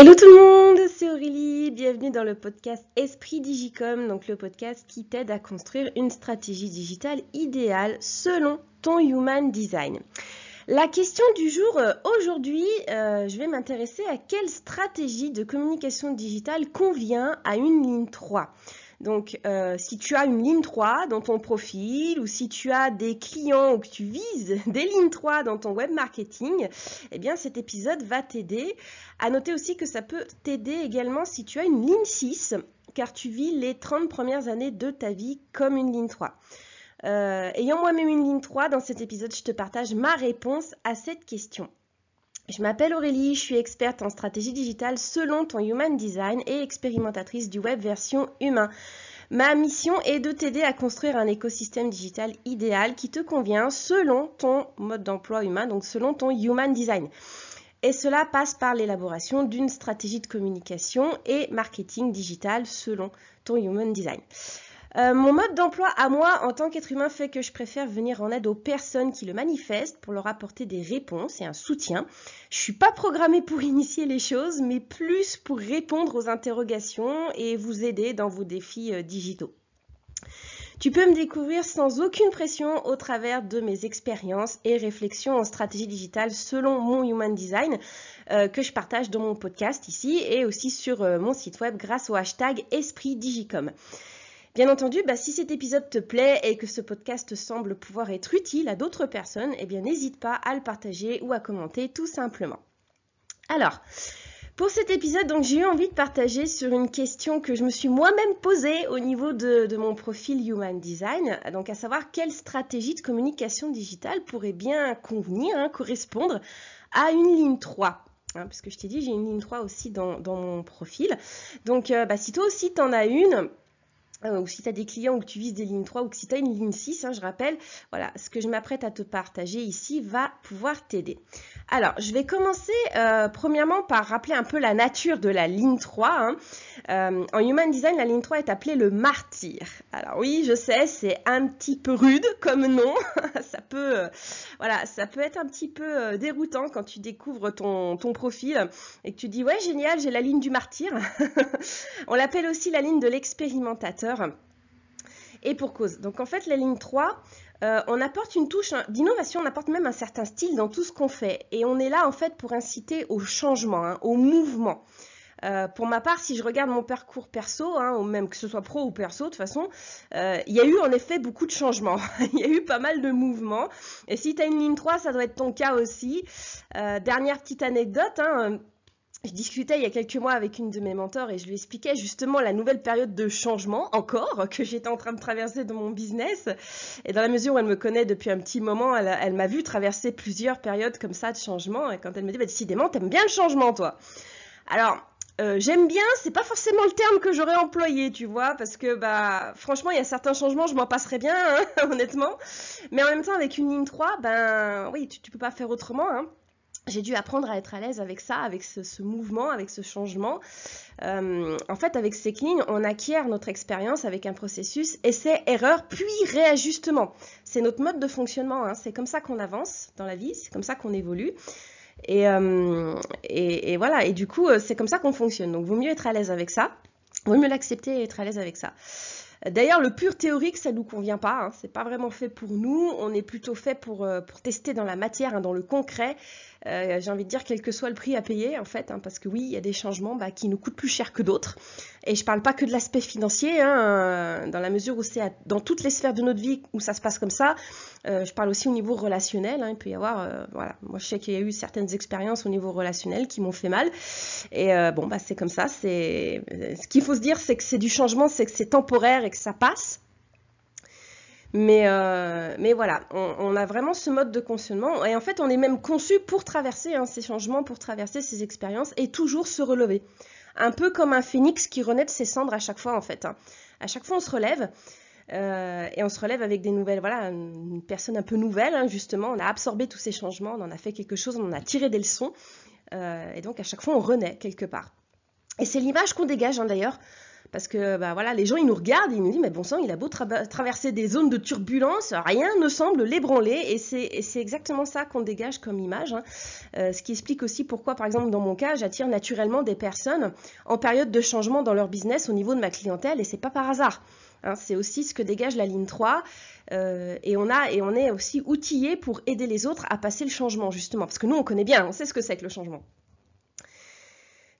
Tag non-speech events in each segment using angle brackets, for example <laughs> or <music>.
Hello tout le monde, c'est Aurélie, bienvenue dans le podcast Esprit Digicom, donc le podcast qui t'aide à construire une stratégie digitale idéale selon ton Human Design. La question du jour euh, aujourd'hui, euh, je vais m'intéresser à quelle stratégie de communication digitale convient à une ligne 3. Donc, euh, si tu as une ligne 3 dans ton profil ou si tu as des clients ou que tu vises <laughs> des lignes 3 dans ton web marketing, eh bien, cet épisode va t'aider. À noter aussi que ça peut t'aider également si tu as une ligne 6, car tu vis les 30 premières années de ta vie comme une ligne 3. Euh, ayant moi-même une ligne 3, dans cet épisode, je te partage ma réponse à cette question. Je m'appelle Aurélie, je suis experte en stratégie digitale selon ton Human Design et expérimentatrice du web version humain. Ma mission est de t'aider à construire un écosystème digital idéal qui te convient selon ton mode d'emploi humain, donc selon ton Human Design. Et cela passe par l'élaboration d'une stratégie de communication et marketing digital selon ton Human Design. Euh, mon mode d'emploi à moi en tant qu'être humain fait que je préfère venir en aide aux personnes qui le manifestent pour leur apporter des réponses et un soutien. Je suis pas programmée pour <laughs> initier les choses, mais plus pour répondre aux interrogations et vous aider dans vos défis euh, digitaux. Tu peux me découvrir sans aucune pression au travers de mes expériences et réflexions en stratégie digitale selon mon Human Design euh, que je partage dans mon podcast ici et aussi sur mon site web grâce au hashtag Esprit Digicom. Bien entendu, bah, si cet épisode te plaît et que ce podcast semble pouvoir être utile à d'autres personnes, eh bien n'hésite pas à le partager ou à commenter tout simplement. Alors, pour cet épisode, donc j'ai eu envie de partager sur une question que je me suis moi-même posée au niveau de, mon profil Human Design, donc à savoir quelle stratégie de communication digitale pourrait bien convenir, hein, correspondre à une ligne 3. Hein, parce que je t'ai dit, j'ai une ligne 3 aussi dans, mon profil. Donc, euh, bah, si toi aussi tu en as une, ou si tu as des clients ou que tu vises des lignes 3 ou que si tu as une ligne 6, hein, je rappelle, voilà, ce que je m'apprête à te partager ici va pouvoir t'aider. Alors, je vais commencer euh, premièrement par rappeler un peu la nature de la ligne 3. Hein. Euh, en Human Design, la ligne 3 est appelée le martyr. Alors oui, je sais, c'est un petit peu rude comme nom. <laughs> ça peut, voilà, ça peut être un petit peu déroutant quand tu découvres ton, ton profil et que tu dis, ouais, génial, j'ai la ligne du martyr. <laughs> On l'appelle aussi la ligne de l'expérimentateur et pour cause. Donc en fait, la ligne 3, euh, on apporte une touche d'innovation, on apporte même un certain style dans tout ce qu'on fait. Et on est là en fait pour inciter au changement, hein, au mouvement. Euh, pour ma part, si je regarde mon parcours perso, hein, ou même que ce soit pro ou perso, de toute façon, euh, il y a eu en effet beaucoup de changements. <laughs> il y a eu pas mal de mouvements. Et si tu as une ligne 3, ça doit être ton cas aussi. dernière petite anecdote, hein, je discutais il y a quelques mois avec une de mes mentors et je lui expliquais justement la nouvelle période de changement encore <laughs> que j'étais en train de traverser dans mon business. Et dans la mesure où elle me connaît depuis un petit moment, elle, m'a vu traverser plusieurs périodes comme ça de changement. Et quand elle me dit, bah, décidément, t'aimes bien le changement, toi. Alors, euh, j'aime bien, c'est pas forcément le terme que j'aurais employé, tu vois, parce que bah franchement, il y a certains changements, je m'en passerais bien, hein, <laughs> honnêtement. Mais en même temps, avec une ligne 3, ben oui, tu, tu peux pas faire autrement. Hein j'ai dû apprendre à être à l'aise avec ça, avec ce, mouvement, avec ce changement. Euh, en fait, avec ces lignes, on acquiert notre expérience avec un processus essai, erreur, puis réajustement. C'est notre mode de fonctionnement. Hein. C'est comme ça qu'on avance dans la vie, c'est comme ça qu'on évolue. Et, euh, voilà, et du coup, euh, c'est comme ça qu'on fonctionne. Donc, vaut mieux être à l'aise avec ça, vaut mieux l'accepter et être à l'aise avec ça. D'ailleurs, le pur théorique, ça ne nous convient pas. Hein. C'est pas vraiment fait pour nous. On est plutôt fait pour, pour tester dans la matière, hein, dans le concret. Euh, j'ai envie de dire quel que soit le prix à payer en fait, hein, parce que oui, il y a des changements bah, qui nous coûtent plus cher que d'autres. Et je parle pas que de l'aspect financier, hein, euh, dans la mesure où c'est dans toutes les sphères de notre vie où ça se passe comme ça. Euh, je parle aussi au niveau relationnel. Hein, il peut y avoir, voilà, moi je sais qu'il y a eu certaines expériences au niveau relationnel qui m'ont fait mal. Et bon, bah c'est comme ça. C'est ce qu'il faut se dire, c'est que c'est du changement, c'est que c'est temporaire et que ça passe. Mais, euh, mais voilà, on, a vraiment ce mode de fonctionnement. Et en fait, on est même conçu pour traverser hein, ces changements, pour traverser ces expériences et toujours se relever. Un peu comme un phénix qui renaît de ses cendres à chaque fois, en fait. Hein. À chaque fois, on se relève. Euh, et on se relève avec des nouvelles, voilà, une personne un peu nouvelle, hein, justement. On a absorbé tous ces changements, on en a fait quelque chose, on en a tiré des leçons. Euh, et donc, à chaque fois, on renaît quelque part. Et c'est l'image qu'on dégage, d'ailleurs, Parce que bah, voilà, les gens, ils nous regardent, ils nous disent, mais bon sang, il a beau traverser des zones de turbulence, rien ne semble l'ébranler. Et c'est exactement ça qu'on dégage comme image. Hein. Euh, ce qui explique aussi pourquoi, par exemple, dans mon cas, j'attire naturellement des personnes en période de changement dans leur business au niveau de ma clientèle. Et c'est pas par hasard. Hein. c'est aussi ce que dégage la ligne 3. Euh, et, on a, et on est aussi outillé pour aider les autres à passer le changement, justement. Parce que nous, on connaît bien, on sait ce que c'est que le changement.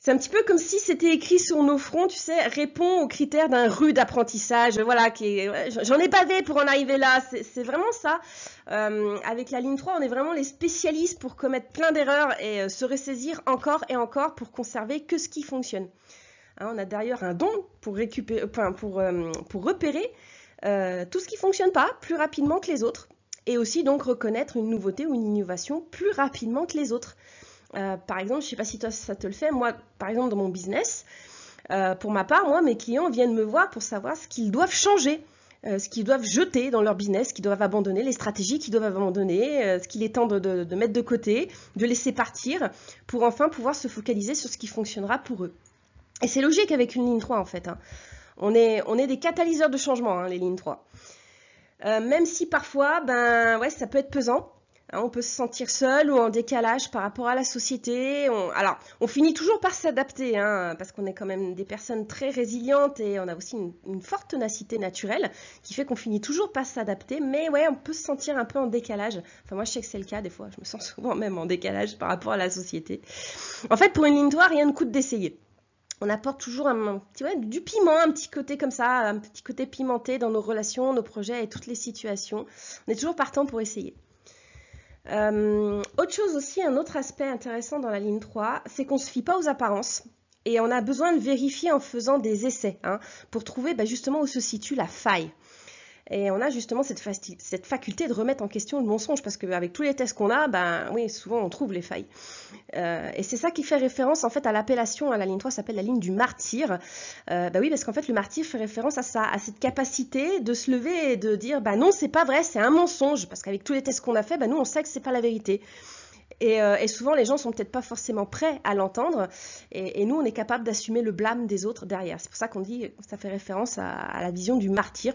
C'est un petit peu comme si c'était écrit sur nos fronts, tu sais, répond aux critères d'un rude apprentissage. Voilà, j'en ai bavé pour en arriver là. C'est vraiment ça. Euh, avec la ligne 3, on est vraiment les spécialistes pour commettre plein d'erreurs et euh, se ressaisir encore et encore pour conserver que ce qui fonctionne. Hein, on a d'ailleurs un don pour, récupérer, euh, pour repérer tout ce qui ne fonctionne pas plus rapidement que les autres et aussi donc reconnaître une nouveauté ou une innovation plus rapidement que les autres. Euh, par exemple, je ne sais pas si toi ça te le fait, moi par exemple dans mon business, euh, pour ma part, moi mes clients viennent me voir pour savoir ce qu'ils doivent changer, euh, ce qu'ils doivent jeter dans leur business, ce qu'ils doivent abandonner, les stratégies qu'ils doivent abandonner, ce qu'il est temps de, mettre de côté, de laisser partir, pour enfin pouvoir se focaliser sur ce qui fonctionnera pour eux. Et c'est logique avec une ligne 3 en fait. Hein. On, est, on est des catalyseurs de changement, hein, les lignes 3. même si parfois, ben ouais, ça peut être pesant. Hein, on peut se sentir seul ou en décalage par rapport à la société. alors, on finit toujours par s'adapter, hein, parce qu'on est quand même des personnes très résilientes et on a aussi une, forte tenacité naturelle qui fait qu'on finit toujours par s'adapter. Mais ouais, on peut se sentir un peu en décalage. Enfin, moi, je sais que c'est le cas des fois. Je me sens <laughs> souvent même en décalage par rapport à la société. En fait, pour une ligne droite, rien ne coûte d'essayer on apporte toujours un, petit, du piment, un petit côté comme ça, un petit côté pimenté dans nos relations, nos projets et toutes les situations. On est toujours partant pour essayer. Euh, autre chose aussi, un autre aspect intéressant dans la ligne 3, c'est qu'on ne se fie pas aux apparences. Et on a besoin de vérifier en faisant des essais hein, pour trouver bah, justement où se situe la faille. Et on a justement cette, faculté de remettre en question le mensonge, parce qu'avec tous les tests qu'on a, ben oui, souvent on trouve les failles. Euh, et c'est ça qui fait référence en fait à l'appellation, à la ligne 3 s'appelle la ligne du martyr. Euh, bah oui, parce qu'en fait le martyr fait référence à ça, à cette capacité de se lever et de dire, bah non, c'est pas vrai, c'est un mensonge, parce qu'avec tous les tests qu'on a fait, bah nous on sait que c'est pas la vérité. Et, euh, souvent, les gens sont peut-être pas forcément prêts à l'entendre. Et, nous, on est capable d'assumer le blâme des autres derrière. C'est pour ça qu'on dit, ça fait référence à la vision du martyr.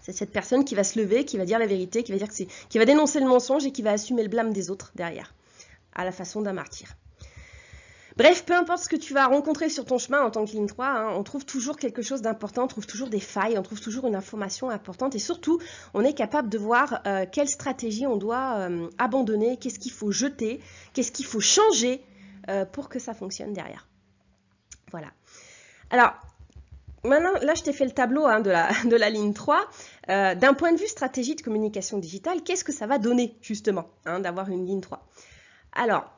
C'est cette personne qui va se lever, qui va dire la vérité, qui va, dire que qui va dénoncer le mensonge et qui va assumer le blâme des autres derrière, à la façon d'un martyr. Bref, peu importe ce que tu vas rencontrer sur ton chemin en tant que ligne 3, hein, on trouve toujours quelque chose d'important, on trouve toujours des failles, on trouve toujours une information importante et surtout, on est capable de voir euh, quelle stratégie on doit euh, abandonner, qu'est-ce qu'il faut jeter, qu'est-ce qu'il faut changer euh, pour que ça fonctionne derrière. Voilà. Alors, Maintenant, là, je t'ai fait le tableau hein, de, la, <laughs> de, la, ligne 3. Euh, d'un point de vue stratégie de communication digitale, qu'est-ce que ça va donner, justement, hein, d'avoir une ligne 3 Alors,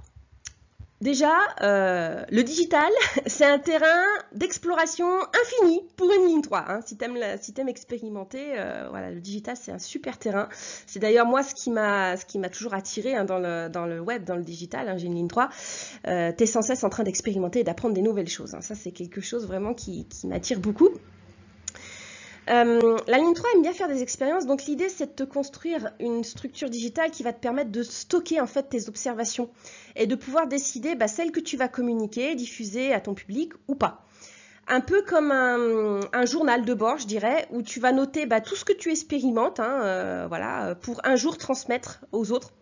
Déjà, euh, le digital, <laughs> c'est un terrain d'exploration infini pour une ligne 3. Hein. Si tu aimes, expérimenter, euh, voilà, le digital, c'est un super terrain. C'est d'ailleurs moi ce qui m'a toujours attiré hein, dans, le, dans, le, web, dans le digital. Hein, J'ai une ligne 3. Euh, tu es sans cesse en train d'expérimenter et d'apprendre des nouvelles choses. Ça, c'est quelque chose vraiment qui m'attire beaucoup. Euh, la ligne 3 aime bien faire des expériences, donc l'idée c'est de te construire une structure digitale qui va te permettre de stocker en fait tes observations et de pouvoir décider bah, celles que tu vas communiquer, diffuser à ton public ou pas. Un peu comme un, journal de bord, je dirais, où tu vas noter bah, tout ce que tu expérimentes, hein, euh, voilà, pour un jour transmettre aux autres,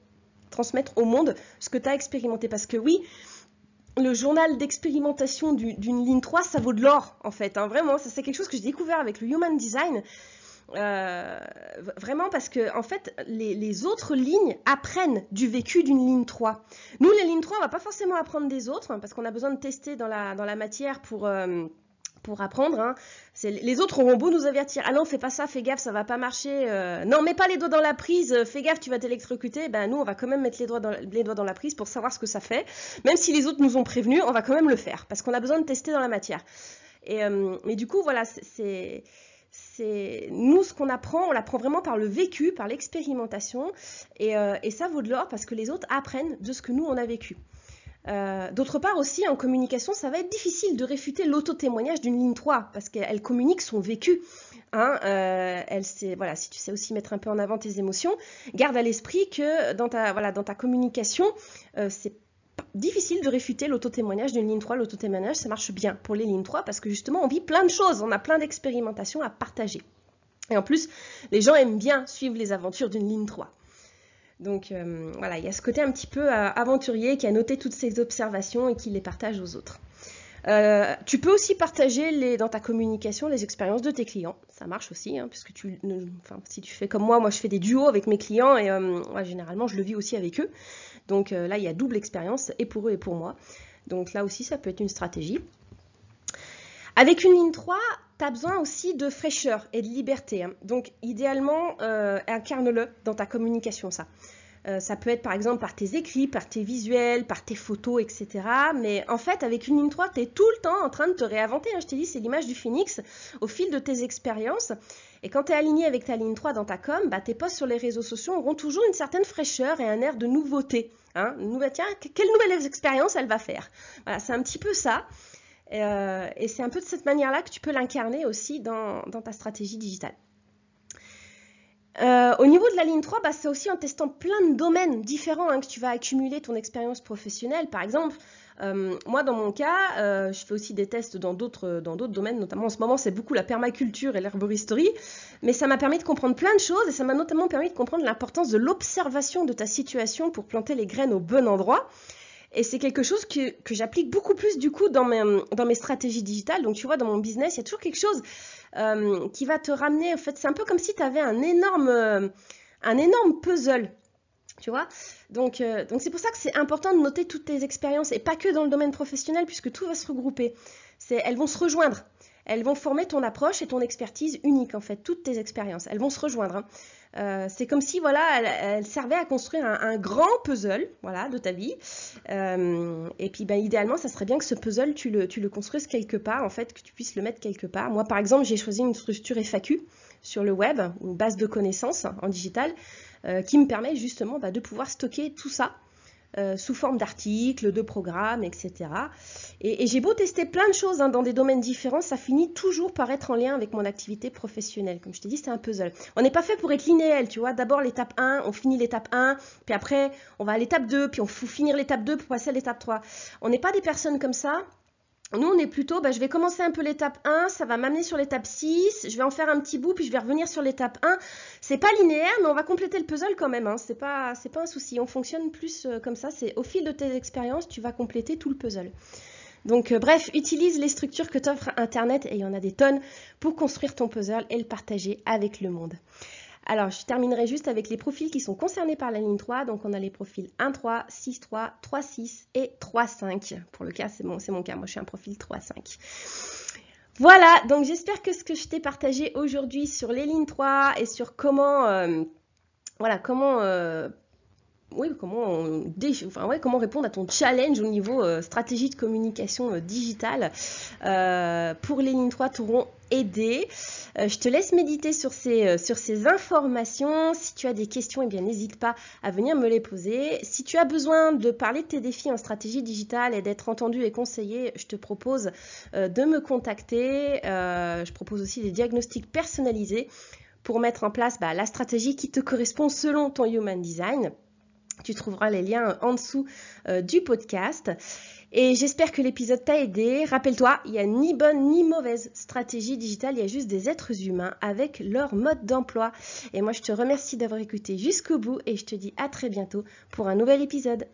transmettre au monde ce que tu as expérimenté. Parce que oui, le journal d'expérimentation d'une ligne 3, ça vaut de l'or, en fait. Hein, vraiment, c'est quelque chose que j'ai découvert avec le Human Design. Euh, vraiment parce que en fait les, autres lignes apprennent du vécu d'une ligne 3. Nous les lignes 3 on va pas forcément apprendre des autres hein, parce qu'on a besoin de tester dans la, dans la matière pour, euh, pour apprendre. Hein. Les autres auront beau nous avertir, ah non, fais pas ça, fais gaffe, ça va pas marcher. Euh, non, mets pas les doigts dans la prise, euh, fais gaffe, tu vas t'électrocuter. Ben nous, on va quand même mettre les doigts, dans, la prise pour savoir ce que ça fait. Même si les autres nous ont prévenus, on va quand même le faire parce qu'on a besoin de tester dans la matière. Euh, mais du coup, voilà, c'est nous ce qu'on apprend, on l'apprend vraiment par le vécu, par l'expérimentation, et, et, ça vaut de l'or parce que les autres apprennent de ce que nous on a vécu. Euh, d'autre part aussi, en communication, ça va être difficile de réfuter l'auto-témoignage d'une ligne 3 parce qu'elle communique son vécu. Hein, euh, elle voilà, si tu sais aussi mettre un peu en avant tes émotions, garde à l'esprit que dans ta, voilà, dans ta communication, euh, c'est difficile de réfuter l'auto-témoignage d'une ligne 3. L'auto-témoignage, ça marche bien pour les lignes 3 parce que justement, on vit plein de choses, on a plein d'expérimentations à partager. Et en plus, les gens aiment bien suivre les aventures d'une ligne 3. Donc euh, voilà, il y a ce côté un petit peu euh, aventurier qui a noté toutes ces observations et qui les partage aux autres. Euh, tu peux aussi partager dans ta communication les expériences de tes clients. Ça marche aussi, hein, puisque tu, si tu fais comme moi, moi je fais des duos avec mes clients et généralement je le vis aussi avec eux. Donc là, il y a double expérience et pour eux et pour moi. Donc là aussi, ça peut être une stratégie. Avec une ligne 3, tu as besoin aussi de fraîcheur et de liberté. Hein. Donc, idéalement, euh, incarne-le dans ta communication, ça. Euh, ça peut être par exemple par tes écrits, par tes visuels, par tes photos, etc. Mais en fait, avec une ligne 3, tu es tout le temps en train de te réinventer. Hein. Je t'ai dit, c'est l'image du phoenix au fil de tes expériences. Et quand tu es aligné avec ta ligne 3 dans ta com, bah, tes posts sur les réseaux sociaux auront toujours une certaine fraîcheur et un air de nouveauté. Hein. tiens, quelle nouvelle expérience elle va faire? Voilà, c'est un petit peu ça. Euh, et c'est un peu de cette manière-là que tu peux l'incarner aussi dans, ta stratégie digitale. Euh, au niveau de la ligne 3, bah, c'est aussi en testant plein de domaines différents hein, que tu vas accumuler ton expérience professionnelle. Par exemple, euh, moi, dans mon cas, je fais aussi des tests dans d'autres domaines, notamment en ce moment, c'est beaucoup la permaculture et l'herboristerie, mais ça m'a permis de comprendre plein de choses et ça m'a notamment permis de comprendre l'importance de l'observation de ta situation pour planter les graines au bon endroit. Et c'est quelque chose que, j'applique beaucoup plus du coup dans mes, stratégies digitales. Donc tu vois, dans mon business, il y a toujours quelque chose euh, qui va te ramener. En fait, c'est un peu comme si tu avais un énorme, euh, un énorme puzzle. Tu vois Donc euh, donc c'est pour ça que c'est important de noter toutes tes expériences et pas que dans le domaine professionnel puisque tout va se regrouper. Elles vont se rejoindre. Elles vont former ton approche et ton expertise unique en fait, toutes tes expériences. Elles vont se rejoindre. Hein. Euh, c'est comme si voilà, elle, servait à construire un, grand puzzle voilà, de ta vie. Euh, et puis ben, idéalement, ça serait bien que ce puzzle, tu le, tu le construises quelque part, en fait, que tu puisses le mettre quelque part. Moi, par exemple, j'ai choisi une structure FAQ sur le web, une base de connaissances en digital, euh, qui me permet justement bah, de pouvoir stocker tout ça euh, sous forme d'articles, de programmes, etc. Et, j'ai beau tester plein de choses hein, dans des domaines différents, ça finit toujours par être en lien avec mon activité professionnelle. Comme je t'ai dit, c'est un puzzle. On n'est pas fait pour être linéaire, tu vois. D'abord l'étape 1, on finit l'étape 1, puis après on va à l'étape 2, puis on faut finir l'étape 2 pour passer à l'étape 3. On n'est pas des personnes comme ça. Nous, on est plutôt, bah, je vais commencer un peu l'étape 1, ça va m'amener sur l'étape 6, je vais en faire un petit bout, puis je vais revenir sur l'étape 1. C'est pas linéaire, mais on va compléter le puzzle quand même, hein. c'est pas, un souci. On fonctionne plus euh, comme ça, c'est au fil de tes expériences, tu vas compléter tout le puzzle. Donc euh, bref, utilise les structures que t'offre Internet, et il y en a des tonnes, pour construire ton puzzle et le partager avec le monde. Alors, je terminerai juste avec les profils qui sont concernés par la ligne 3. Donc, on a les profils 1-3, 6-3, 3-6 et 3-5. Pour le cas, c'est mon, mon cas. Moi, je suis un profil 3-5. Voilà, donc j'espère que ce que je t'ai partagé aujourd'hui sur les lignes 3 et sur comment, euh, voilà, comment euh, oui, comment, comment répondre à ton challenge au niveau euh, stratégie de communication euh, digitale euh, pour les lignes 3 t'auront aidé. je te laisse méditer sur ces, sur ces informations. Si tu as des questions, eh n'hésite pas à venir me les poser. Si tu as besoin de parler de tes défis en stratégie digitale et d'être entendu et conseillé, je te propose de me contacter. je propose aussi des diagnostics personnalisés pour mettre en place bah, la stratégie qui te correspond selon ton human design. Tu trouveras les liens en dessous euh, du podcast. Et j'espère que l'épisode t'a aidé. Rappelle-toi, il n'y a ni bonne ni mauvaise stratégie digitale, il y a juste des êtres humains avec leur mode d'emploi. Et moi, je te remercie d'avoir écouté jusqu'au bout et je te dis à très bientôt pour un nouvel épisode.